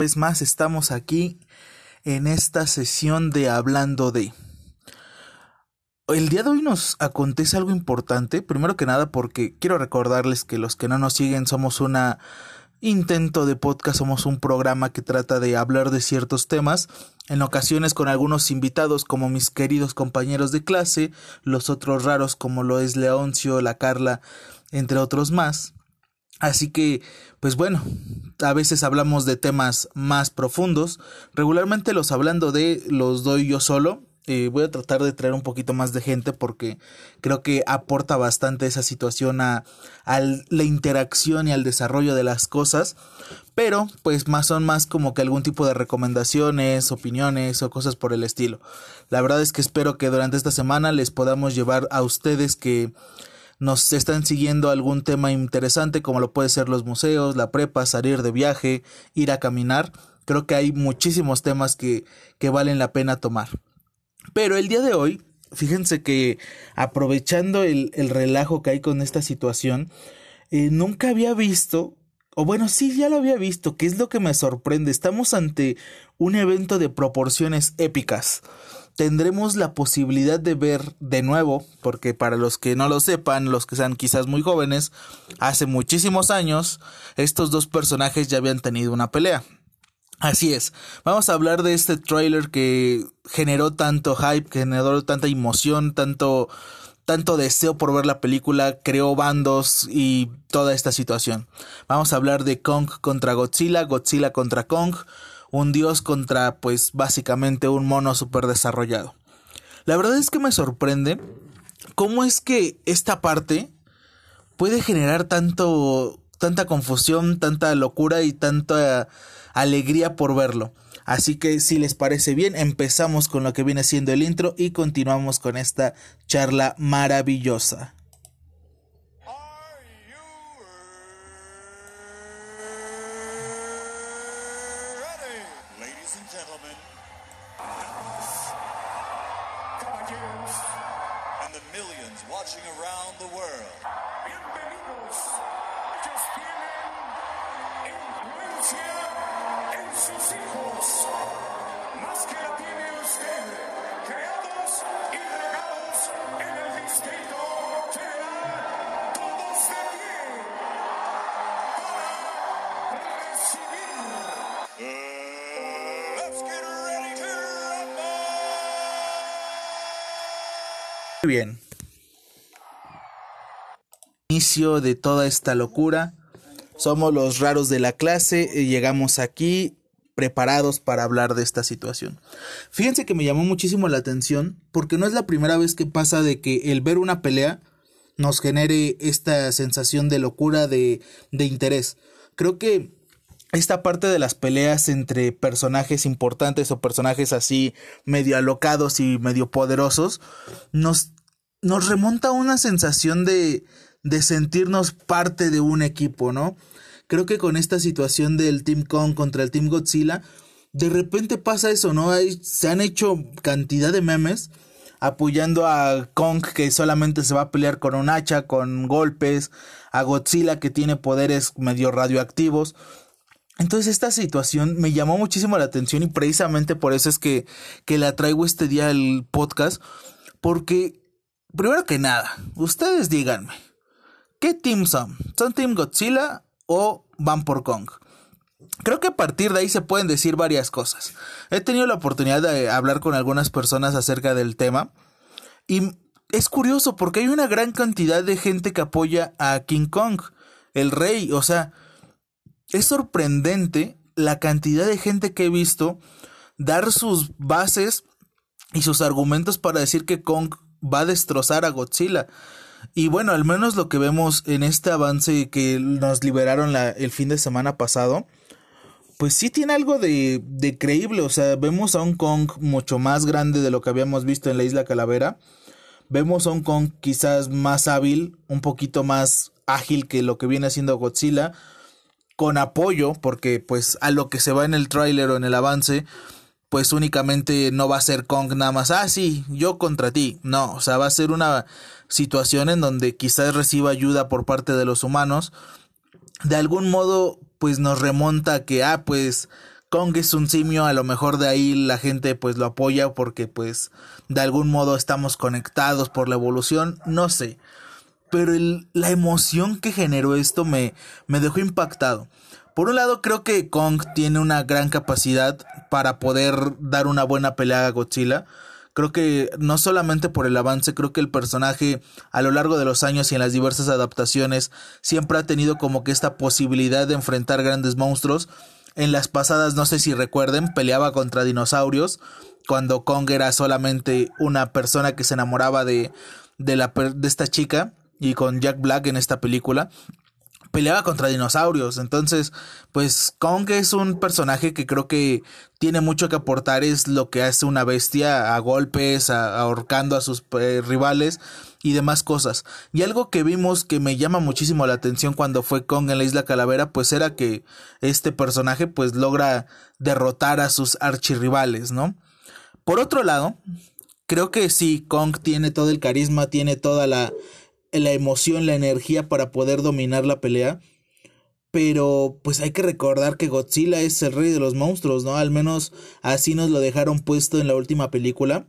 vez más estamos aquí en esta sesión de Hablando de. El día de hoy nos acontece algo importante, primero que nada porque quiero recordarles que los que no nos siguen somos una intento de podcast, somos un programa que trata de hablar de ciertos temas, en ocasiones con algunos invitados como mis queridos compañeros de clase, los otros raros como lo es Leoncio, la Carla, entre otros más. Así que, pues bueno, a veces hablamos de temas más profundos, regularmente los hablando de los doy yo solo, eh, voy a tratar de traer un poquito más de gente porque creo que aporta bastante esa situación a, a, la interacción y al desarrollo de las cosas. Pero pues más son más como que algún tipo de recomendaciones, opiniones o cosas por el estilo. La verdad es que espero que durante esta semana les podamos llevar a ustedes que nos están siguiendo algún tema interesante como lo puede ser los museos, la prepa, salir de viaje, ir a caminar. Creo que hay muchísimos temas que, que valen la pena tomar. Pero el día de hoy, fíjense que aprovechando el, el relajo que hay con esta situación, eh, nunca había visto, o bueno, sí, ya lo había visto, que es lo que me sorprende. Estamos ante un evento de proporciones épicas. Tendremos la posibilidad de ver de nuevo, porque para los que no lo sepan, los que sean quizás muy jóvenes, hace muchísimos años, estos dos personajes ya habían tenido una pelea. Así es, vamos a hablar de este trailer que generó tanto hype, generó tanta emoción, tanto, tanto deseo por ver la película, creó bandos y toda esta situación. Vamos a hablar de Kong contra Godzilla, Godzilla contra Kong, un dios contra pues básicamente un mono super desarrollado. La verdad es que me sorprende cómo es que esta parte puede generar tanto, tanta confusión, tanta locura y tanta alegría por verlo. Así que si les parece bien, empezamos con lo que viene siendo el intro y continuamos con esta charla maravillosa. And the millions watching around the world. Bienvenidos. Bien. Inicio de toda esta locura. Somos los raros de la clase y llegamos aquí preparados para hablar de esta situación. Fíjense que me llamó muchísimo la atención porque no es la primera vez que pasa de que el ver una pelea nos genere esta sensación de locura, de, de interés. Creo que esta parte de las peleas entre personajes importantes o personajes así medio alocados y medio poderosos nos, nos remonta a una sensación de, de sentirnos parte de un equipo, ¿no? Creo que con esta situación del Team Kong contra el Team Godzilla, de repente pasa eso, ¿no? Se han hecho cantidad de memes apoyando a Kong que solamente se va a pelear con un hacha, con golpes, a Godzilla que tiene poderes medio radioactivos. Entonces esta situación me llamó muchísimo la atención y precisamente por eso es que, que la traigo este día al podcast. Porque, primero que nada, ustedes díganme, ¿qué team son? ¿Son Team Godzilla o van por Kong? Creo que a partir de ahí se pueden decir varias cosas. He tenido la oportunidad de hablar con algunas personas acerca del tema y es curioso porque hay una gran cantidad de gente que apoya a King Kong, el rey, o sea, es sorprendente la cantidad de gente que he visto dar sus bases y sus argumentos para decir que Kong va a destrozar a Godzilla. Y bueno, al menos lo que vemos en este avance que nos liberaron el fin de semana pasado, pues sí tiene algo de, de creíble. O sea, vemos a un Kong mucho más grande de lo que habíamos visto en la isla Calavera. Vemos a un Kong quizás más hábil, un poquito más ágil que lo que viene haciendo Godzilla con apoyo, porque pues a lo que se va en el tráiler o en el avance, pues únicamente no va a ser Kong nada más, ah, sí, yo contra ti. No, o sea, va a ser una situación en donde quizás reciba ayuda por parte de los humanos. De algún modo, pues nos remonta a que, ah, pues Kong es un simio, a lo mejor de ahí la gente pues lo apoya porque pues de algún modo estamos conectados por la evolución, no sé. Pero la emoción que generó esto me, me dejó impactado. Por un lado creo que Kong tiene una gran capacidad para poder dar una buena pelea a Godzilla. Creo que no solamente por el avance, creo que el personaje a lo largo de los años y en las diversas adaptaciones siempre ha tenido como que esta posibilidad de enfrentar grandes monstruos en las pasadas, no sé si recuerden, peleaba contra dinosaurios. Cuando Kong era solamente una persona que se enamoraba de, de, la, de esta chica. Y con Jack Black en esta película peleaba contra dinosaurios. Entonces, pues Kong es un personaje que creo que tiene mucho que aportar. Es lo que hace una bestia a golpes, ahorcando a sus eh, rivales y demás cosas. Y algo que vimos que me llama muchísimo la atención cuando fue Kong en la isla Calavera, pues era que este personaje pues logra derrotar a sus archirrivales, ¿no? Por otro lado, creo que sí, Kong tiene todo el carisma, tiene toda la la emoción, la energía para poder dominar la pelea. Pero pues hay que recordar que Godzilla es el rey de los monstruos, ¿no? Al menos así nos lo dejaron puesto en la última película.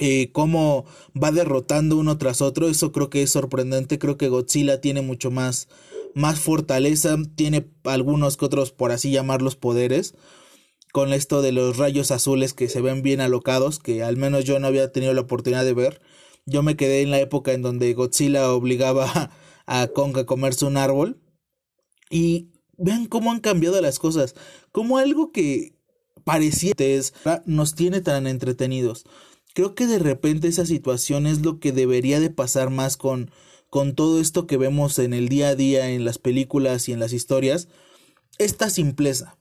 Eh, cómo va derrotando uno tras otro, eso creo que es sorprendente. Creo que Godzilla tiene mucho más, más fortaleza, tiene algunos que otros, por así llamarlos, poderes. Con esto de los rayos azules que se ven bien alocados, que al menos yo no había tenido la oportunidad de ver. Yo me quedé en la época en donde Godzilla obligaba a Kong a comerse un árbol. Y vean cómo han cambiado las cosas. Como algo que parecía nos tiene tan entretenidos. Creo que de repente esa situación es lo que debería de pasar más con, con todo esto que vemos en el día a día, en las películas y en las historias. Esta simpleza.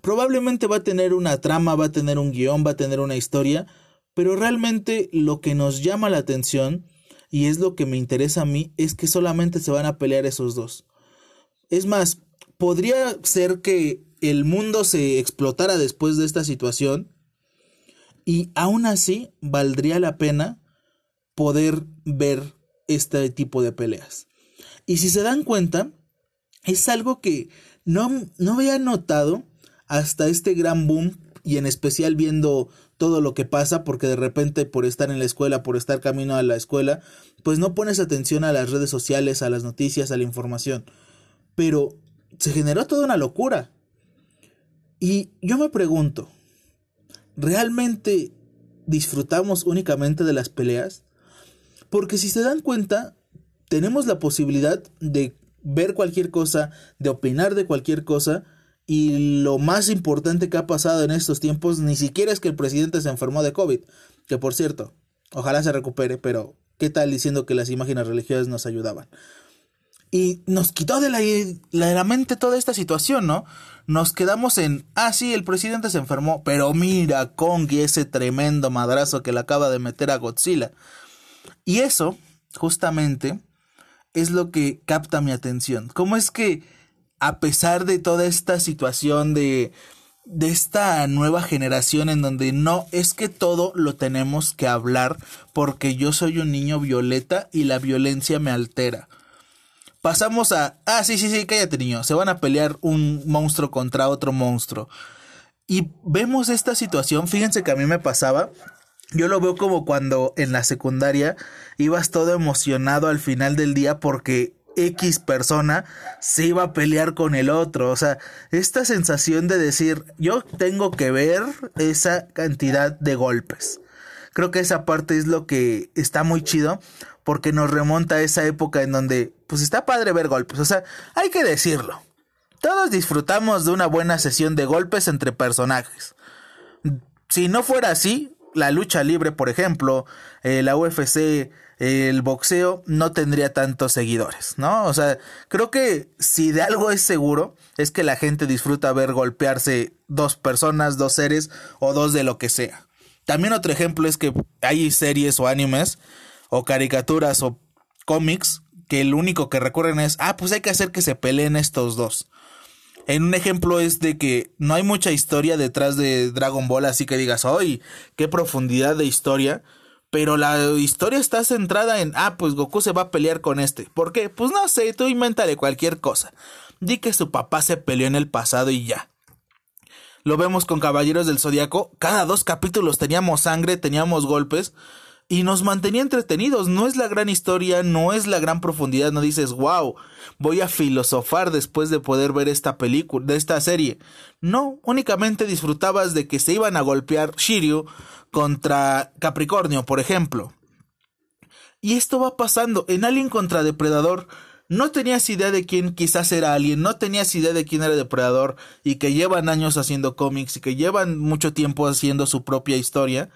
Probablemente va a tener una trama, va a tener un guion, va a tener una historia, pero realmente lo que nos llama la atención, y es lo que me interesa a mí, es que solamente se van a pelear esos dos. Es más, podría ser que el mundo se explotara después de esta situación y aún así valdría la pena poder ver este tipo de peleas. Y si se dan cuenta, es algo que no, no había notado hasta este gran boom y en especial viendo todo lo que pasa porque de repente por estar en la escuela, por estar camino a la escuela, pues no pones atención a las redes sociales, a las noticias, a la información. Pero se generó toda una locura. Y yo me pregunto, ¿realmente disfrutamos únicamente de las peleas? Porque si se dan cuenta, tenemos la posibilidad de ver cualquier cosa, de opinar de cualquier cosa, y lo más importante que ha pasado en estos tiempos ni siquiera es que el presidente se enfermó de COVID. Que por cierto, ojalá se recupere, pero ¿qué tal diciendo que las imágenes religiosas nos ayudaban? Y nos quitó de la, de la mente toda esta situación, ¿no? Nos quedamos en, ah, sí, el presidente se enfermó, pero mira Kong y ese tremendo madrazo que le acaba de meter a Godzilla. Y eso, justamente, es lo que capta mi atención. ¿Cómo es que a pesar de toda esta situación de, de esta nueva generación en donde no es que todo lo tenemos que hablar porque yo soy un niño violeta y la violencia me altera. Pasamos a, ah, sí, sí, sí, cállate niño, se van a pelear un monstruo contra otro monstruo. Y vemos esta situación, fíjense que a mí me pasaba, yo lo veo como cuando en la secundaria ibas todo emocionado al final del día porque X persona se iba a pelear con el otro. O sea, esta sensación de decir, yo tengo que ver esa cantidad de golpes. Creo que esa parte es lo que está muy chido porque nos remonta a esa época en donde, pues está padre ver golpes. O sea, hay que decirlo. Todos disfrutamos de una buena sesión de golpes entre personajes. Si no fuera así, la lucha libre, por ejemplo, eh, la UFC, el boxeo no tendría tantos seguidores, ¿no? O sea, creo que si de algo es seguro, es que la gente disfruta ver golpearse dos personas, dos seres o dos de lo que sea. También otro ejemplo es que hay series o animes o caricaturas o cómics que el único que recurren es, ah, pues hay que hacer que se peleen estos dos. En un ejemplo es de que no hay mucha historia detrás de Dragon Ball, así que digas, ¡ay! ¡Qué profundidad de historia! Pero la historia está centrada en, ah, pues Goku se va a pelear con este. ¿Por qué? Pues no sé, tú invéntale cualquier cosa. Di que su papá se peleó en el pasado y ya. Lo vemos con Caballeros del Zodiaco. Cada dos capítulos teníamos sangre, teníamos golpes y nos mantenía entretenidos. No es la gran historia, no es la gran profundidad, no dices, wow, voy a filosofar después de poder ver esta película, de esta serie. No, únicamente disfrutabas de que se iban a golpear Shiryu contra Capricornio, por ejemplo. Y esto va pasando en Alien contra Depredador. No tenías idea de quién quizás era Alien, no tenías idea de quién era Depredador y que llevan años haciendo cómics y que llevan mucho tiempo haciendo su propia historia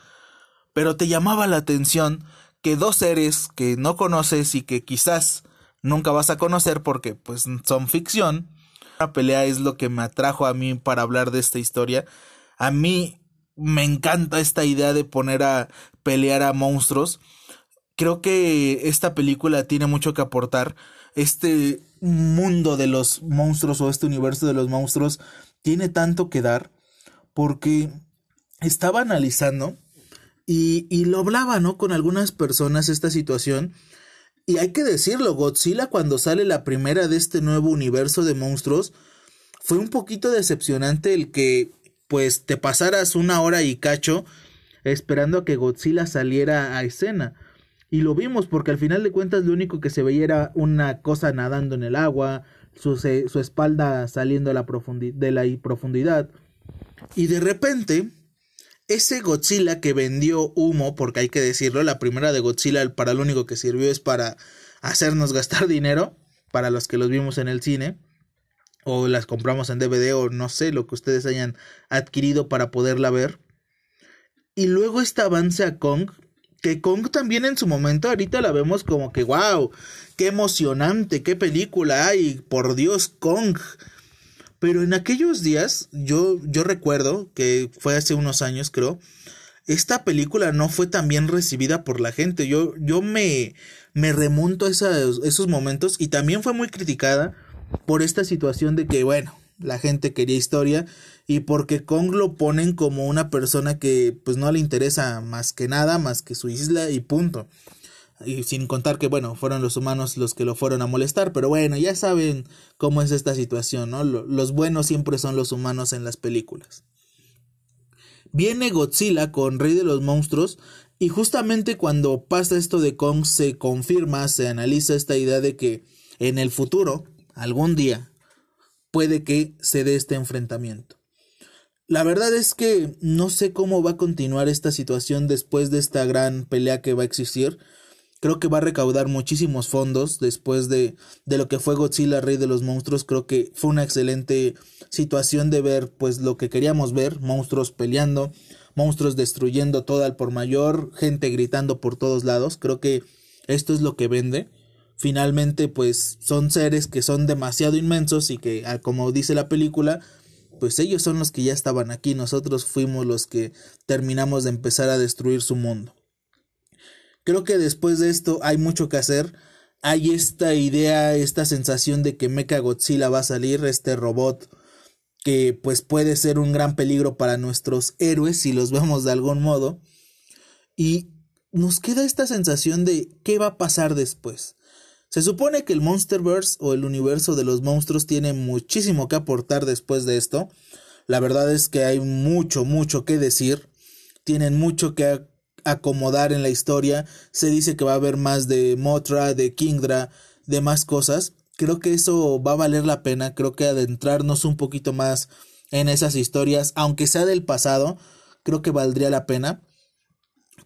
pero te llamaba la atención que dos seres que no conoces y que quizás nunca vas a conocer porque pues son ficción. La pelea es lo que me atrajo a mí para hablar de esta historia. A mí me encanta esta idea de poner a pelear a monstruos. Creo que esta película tiene mucho que aportar. Este mundo de los monstruos o este universo de los monstruos tiene tanto que dar porque estaba analizando y, y lo hablaba, ¿no? Con algunas personas esta situación. Y hay que decirlo, Godzilla cuando sale la primera de este nuevo universo de monstruos, fue un poquito decepcionante el que pues te pasaras una hora y cacho esperando a que Godzilla saliera a escena. Y lo vimos porque al final de cuentas lo único que se veía era una cosa nadando en el agua, su, su espalda saliendo de la, de la profundidad. Y de repente ese Godzilla que vendió humo, porque hay que decirlo, la primera de Godzilla para lo único que sirvió es para hacernos gastar dinero, para los que los vimos en el cine, o las compramos en DVD, o no sé, lo que ustedes hayan adquirido para poderla ver. Y luego este avance a Kong, que Kong también en su momento, ahorita la vemos como que, wow, qué emocionante, qué película hay, por Dios, Kong pero en aquellos días, yo, yo recuerdo que fue hace unos años, creo, esta película no fue tan bien recibida por la gente. Yo, yo me, me remonto a esos, esos momentos y también fue muy criticada por esta situación de que, bueno, la gente quería historia y porque Kong lo ponen como una persona que pues no le interesa más que nada, más que su isla y punto. Y sin contar que, bueno, fueron los humanos los que lo fueron a molestar, pero bueno, ya saben cómo es esta situación, ¿no? Los buenos siempre son los humanos en las películas. Viene Godzilla con Rey de los Monstruos y justamente cuando pasa esto de Kong se confirma, se analiza esta idea de que en el futuro, algún día, puede que se dé este enfrentamiento. La verdad es que no sé cómo va a continuar esta situación después de esta gran pelea que va a existir. Creo que va a recaudar muchísimos fondos después de, de lo que fue Godzilla, Rey de los Monstruos. Creo que fue una excelente situación de ver pues lo que queríamos ver, monstruos peleando, monstruos destruyendo todo al por mayor, gente gritando por todos lados. Creo que esto es lo que vende. Finalmente pues son seres que son demasiado inmensos y que ah, como dice la película pues ellos son los que ya estaban aquí, nosotros fuimos los que terminamos de empezar a destruir su mundo. Creo que después de esto hay mucho que hacer. Hay esta idea, esta sensación de que Mecha Godzilla va a salir, este robot que pues puede ser un gran peligro para nuestros héroes si los vemos de algún modo. Y nos queda esta sensación de qué va a pasar después. Se supone que el Monsterverse o el universo de los monstruos tiene muchísimo que aportar después de esto. La verdad es que hay mucho, mucho que decir. Tienen mucho que acomodar en la historia. Se dice que va a haber más de Motra, de Kingdra, de más cosas. Creo que eso va a valer la pena. Creo que adentrarnos un poquito más en esas historias, aunque sea del pasado, creo que valdría la pena.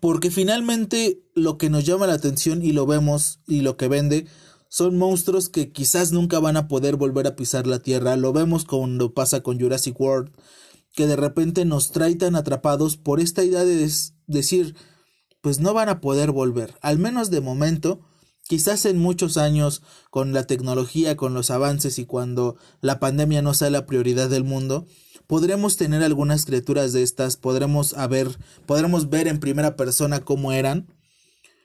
Porque finalmente lo que nos llama la atención y lo vemos y lo que vende son monstruos que quizás nunca van a poder volver a pisar la Tierra. Lo vemos cuando pasa con Jurassic World, que de repente nos trae tan atrapados por esta idea de decir, pues no van a poder volver, al menos de momento, quizás en muchos años con la tecnología, con los avances y cuando la pandemia no sea la prioridad del mundo, podremos tener algunas criaturas de estas, podremos haber, podremos ver en primera persona cómo eran,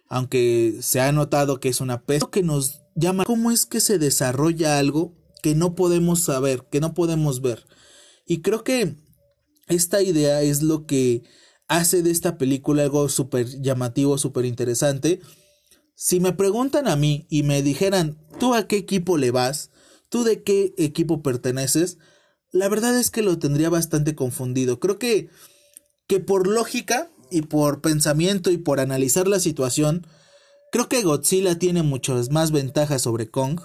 aunque se ha notado que es una peste que nos llama cómo es que se desarrolla algo que no podemos saber, que no podemos ver. Y creo que esta idea es lo que hace de esta película algo súper llamativo, súper interesante. Si me preguntan a mí y me dijeran, ¿tú a qué equipo le vas? ¿Tú de qué equipo perteneces? la verdad es que lo tendría bastante confundido. Creo que, que por lógica y por pensamiento y por analizar la situación, creo que Godzilla tiene muchas más ventajas sobre Kong.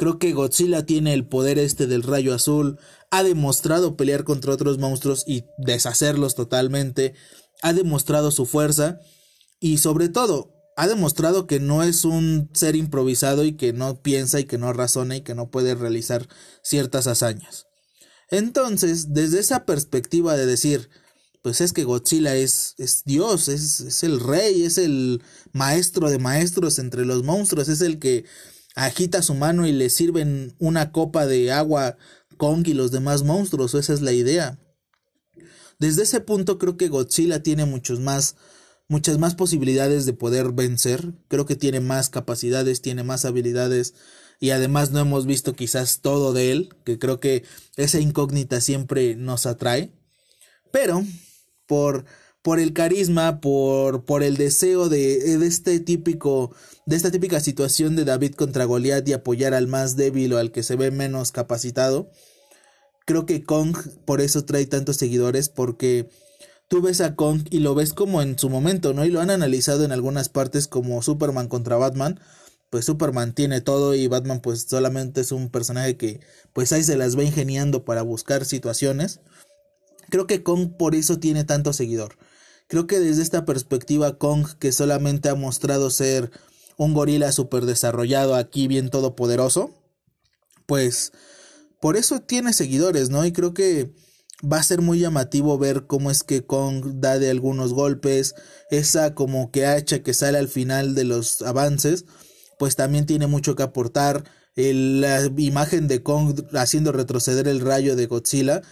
Creo que Godzilla tiene el poder este del rayo azul, ha demostrado pelear contra otros monstruos y deshacerlos totalmente, ha demostrado su fuerza. Y sobre todo ha demostrado que no es un ser improvisado y que no piensa y que no razona y que no puede realizar ciertas hazañas. Entonces, desde esa perspectiva de decir, pues es que Godzilla es, es Dios, es, es, el rey, es el maestro de maestros entre los monstruos, es el que agita su mano y le sirven una copa de agua Kong y los demás monstruos, esa es la idea. Desde ese punto creo que Godzilla tiene muchos más muchas más posibilidades de poder vencer, creo que tiene más capacidades, tiene más habilidades y además no hemos visto quizás todo de él, que creo que esa incógnita siempre nos atrae, pero por por el carisma, por, por el deseo de, de, este típico, de esta típica situación de David contra Goliat y apoyar al más débil o al que se ve menos capacitado. Creo que Kong por eso trae tantos seguidores, porque tú ves a Kong y lo ves como en su momento, ¿no? Y lo han analizado en algunas partes como Superman contra Batman. Pues Superman tiene todo y Batman pues solamente es un personaje que pues ahí se las va ingeniando para buscar situaciones. Creo que Kong por eso tiene tanto seguidor. Creo que desde esta perspectiva Kong, que solamente ha mostrado ser un gorila súper desarrollado aquí, bien todopoderoso, pues por eso tiene seguidores, ¿no? Y creo que va a ser muy llamativo ver cómo es que Kong da de algunos golpes, esa como que hacha que sale al final de los avances, pues también tiene mucho que aportar. la imagen de Kong haciendo retroceder el rayo de Godzilla,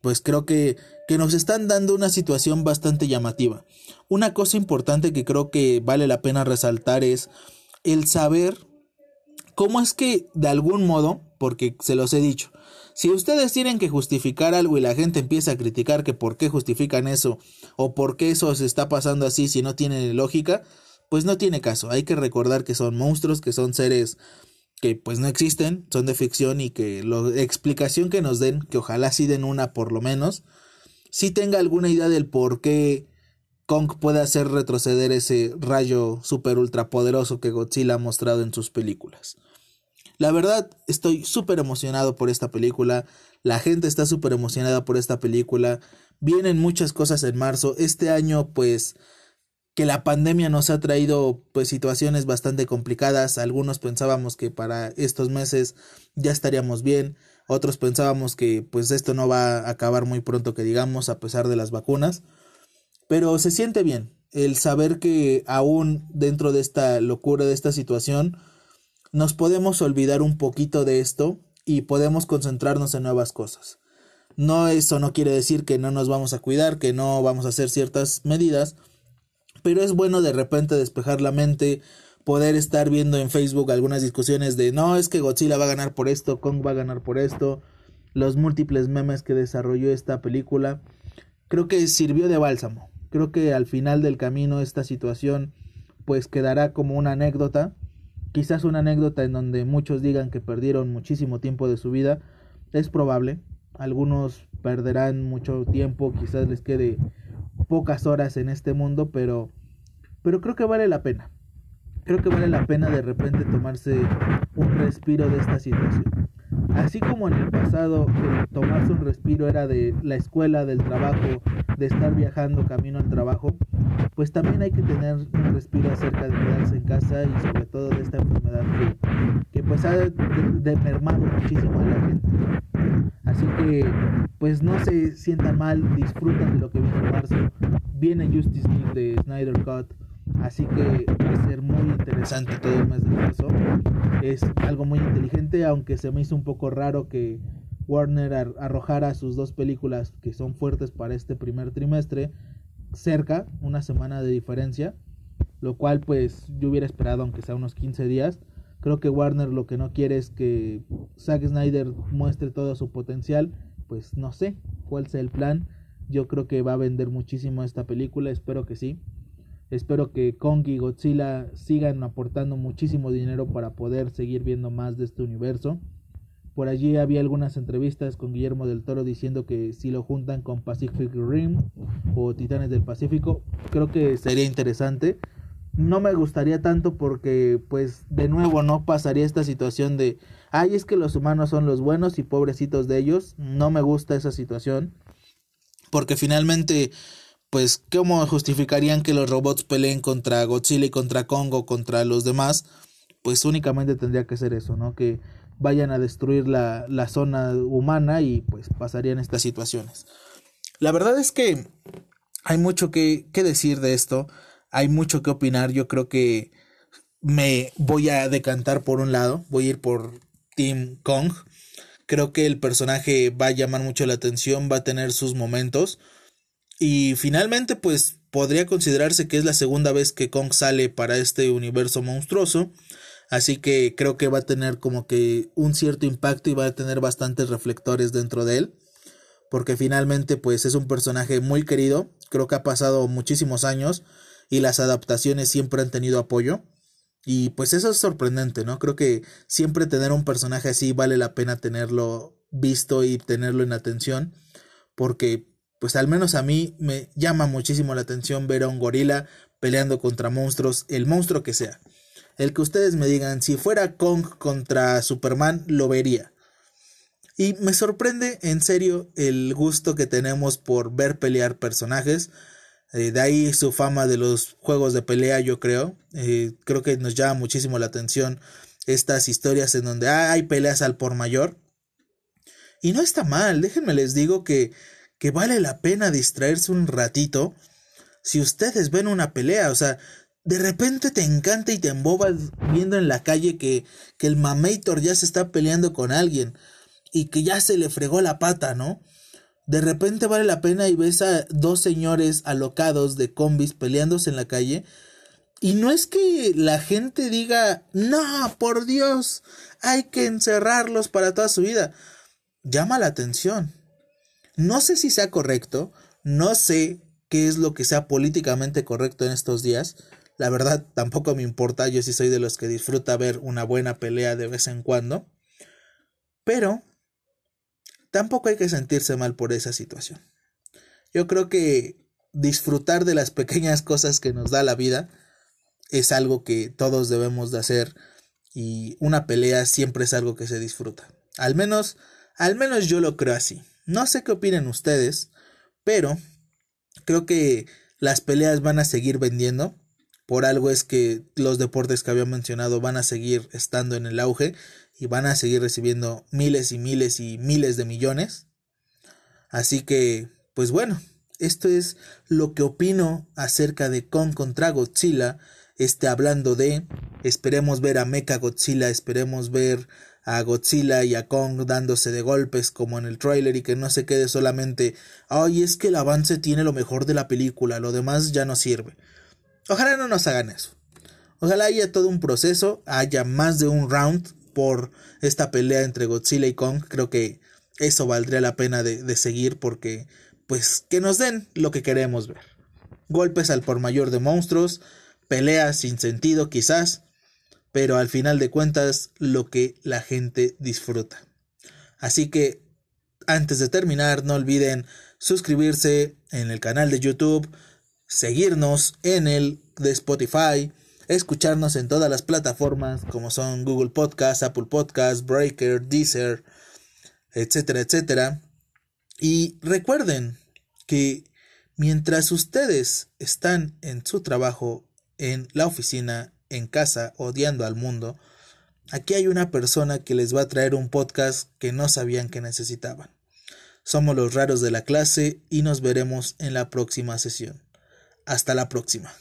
pues creo que, que nos están dando una situación bastante llamativa. Una cosa importante que creo que vale la pena resaltar es el saber cómo es que de algún modo, porque se los he dicho, si ustedes tienen que justificar algo y la gente empieza a criticar que por qué justifican eso o por qué eso se está pasando así si no tiene lógica, pues no tiene caso. Hay que recordar que son monstruos, que son seres que pues no existen, son de ficción y que la explicación que nos den, que ojalá sí den una por lo menos, si tenga alguna idea del por qué Kong puede hacer retroceder ese rayo super ultra poderoso que Godzilla ha mostrado en sus películas. La verdad, estoy súper emocionado por esta película. La gente está súper emocionada por esta película. Vienen muchas cosas en marzo. Este año, pues, que la pandemia nos ha traído pues situaciones bastante complicadas. Algunos pensábamos que para estos meses ya estaríamos bien, otros pensábamos que pues esto no va a acabar muy pronto que digamos a pesar de las vacunas. Pero se siente bien el saber que aún dentro de esta locura de esta situación nos podemos olvidar un poquito de esto y podemos concentrarnos en nuevas cosas. No eso no quiere decir que no nos vamos a cuidar, que no vamos a hacer ciertas medidas, pero es bueno de repente despejar la mente, poder estar viendo en Facebook algunas discusiones de no, es que Godzilla va a ganar por esto, Kong va a ganar por esto, los múltiples memes que desarrolló esta película, creo que sirvió de bálsamo. Creo que al final del camino esta situación pues quedará como una anécdota, quizás una anécdota en donde muchos digan que perdieron muchísimo tiempo de su vida, es probable, algunos perderán mucho tiempo, quizás les quede pocas horas en este mundo, pero, pero creo que vale la pena. Creo que vale la pena de repente tomarse un respiro de esta situación. Así como en el pasado tomarse un respiro era de la escuela, del trabajo, de estar viajando camino al trabajo, pues también hay que tener un respiro acerca de quedarse en casa y sobre todo de esta enfermedad que, pues ha de, de mermado muchísimo a la gente. Así que pues no se sientan mal, disfrutan de lo que viene en marzo. Viene Justice League de Snyder Cut. Así que va a ser muy interesante todo el mes de marzo. Es algo muy inteligente, aunque se me hizo un poco raro que Warner arrojara sus dos películas que son fuertes para este primer trimestre cerca, una semana de diferencia, lo cual pues yo hubiera esperado aunque sea unos 15 días. Creo que Warner lo que no quiere es que Zack Snyder muestre todo su potencial pues no sé cuál sea el plan. Yo creo que va a vender muchísimo esta película, espero que sí. Espero que Kong y Godzilla sigan aportando muchísimo dinero para poder seguir viendo más de este universo. Por allí había algunas entrevistas con Guillermo del Toro diciendo que si lo juntan con Pacific Rim o Titanes del Pacífico, creo que sería interesante. No me gustaría tanto porque, pues, de nuevo no pasaría esta situación de, ay, es que los humanos son los buenos y pobrecitos de ellos. No me gusta esa situación. Porque finalmente, pues, ¿cómo justificarían que los robots peleen contra Godzilla y contra Kong contra los demás? Pues únicamente tendría que ser eso, ¿no? Que vayan a destruir la, la zona humana y pues pasarían estas situaciones. La verdad es que hay mucho que, que decir de esto, hay mucho que opinar, yo creo que me voy a decantar por un lado, voy a ir por Team Kong. Creo que el personaje va a llamar mucho la atención, va a tener sus momentos. Y finalmente, pues podría considerarse que es la segunda vez que Kong sale para este universo monstruoso. Así que creo que va a tener como que un cierto impacto y va a tener bastantes reflectores dentro de él. Porque finalmente pues es un personaje muy querido. Creo que ha pasado muchísimos años y las adaptaciones siempre han tenido apoyo. Y pues eso es sorprendente, ¿no? Creo que siempre tener un personaje así vale la pena tenerlo visto y tenerlo en atención. Porque pues al menos a mí me llama muchísimo la atención ver a un gorila peleando contra monstruos, el monstruo que sea. El que ustedes me digan, si fuera Kong contra Superman, lo vería. Y me sorprende en serio el gusto que tenemos por ver pelear personajes. Eh, de ahí su fama de los juegos de pelea, yo creo. Eh, creo que nos llama muchísimo la atención estas historias en donde hay peleas al por mayor. Y no está mal, déjenme les digo que, que vale la pena distraerse un ratito si ustedes ven una pelea. O sea, de repente te encanta y te embobas viendo en la calle que, que el Mamator ya se está peleando con alguien y que ya se le fregó la pata, ¿no? De repente vale la pena y ves a dos señores alocados de combis peleándose en la calle. Y no es que la gente diga, no, por Dios, hay que encerrarlos para toda su vida. Llama la atención. No sé si sea correcto, no sé qué es lo que sea políticamente correcto en estos días, la verdad tampoco me importa, yo sí soy de los que disfruta ver una buena pelea de vez en cuando. Pero tampoco hay que sentirse mal por esa situación. Yo creo que disfrutar de las pequeñas cosas que nos da la vida es algo que todos debemos de hacer y una pelea siempre es algo que se disfruta. Al menos, al menos yo lo creo así. No sé qué opinen ustedes, pero creo que las peleas van a seguir vendiendo por algo es que los deportes que había mencionado van a seguir estando en el auge y van a seguir recibiendo miles y miles y miles de millones. Así que, pues bueno, esto es lo que opino acerca de Kong contra Godzilla. Este hablando de, esperemos ver a Mecha Godzilla, esperemos ver a Godzilla y a Kong dándose de golpes como en el trailer y que no se quede solamente, ay, es que el avance tiene lo mejor de la película, lo demás ya no sirve. Ojalá no nos hagan eso. Ojalá haya todo un proceso, haya más de un round por esta pelea entre Godzilla y Kong. Creo que eso valdría la pena de, seguir porque, pues, que nos den lo que queremos ver. Golpes al por mayor de monstruos, peleas sin sentido quizás, pero al final de cuentas lo que la gente disfruta. Así que, antes de terminar, no olviden suscribirse en el canal de YouTube, seguirnos en el de Spotify, escucharnos en todas las plataformas como son Google Podcast, Apple Podcast, Breaker, Deezer, etcétera, etcétera. Y recuerden que mientras ustedes están en su trabajo, en la oficina, en casa, odiando al mundo, aquí hay una persona que les va a traer un podcast que no sabían que necesitaban. Somos los raros de la clase y nos veremos en la próxima sesión. Hasta la próxima.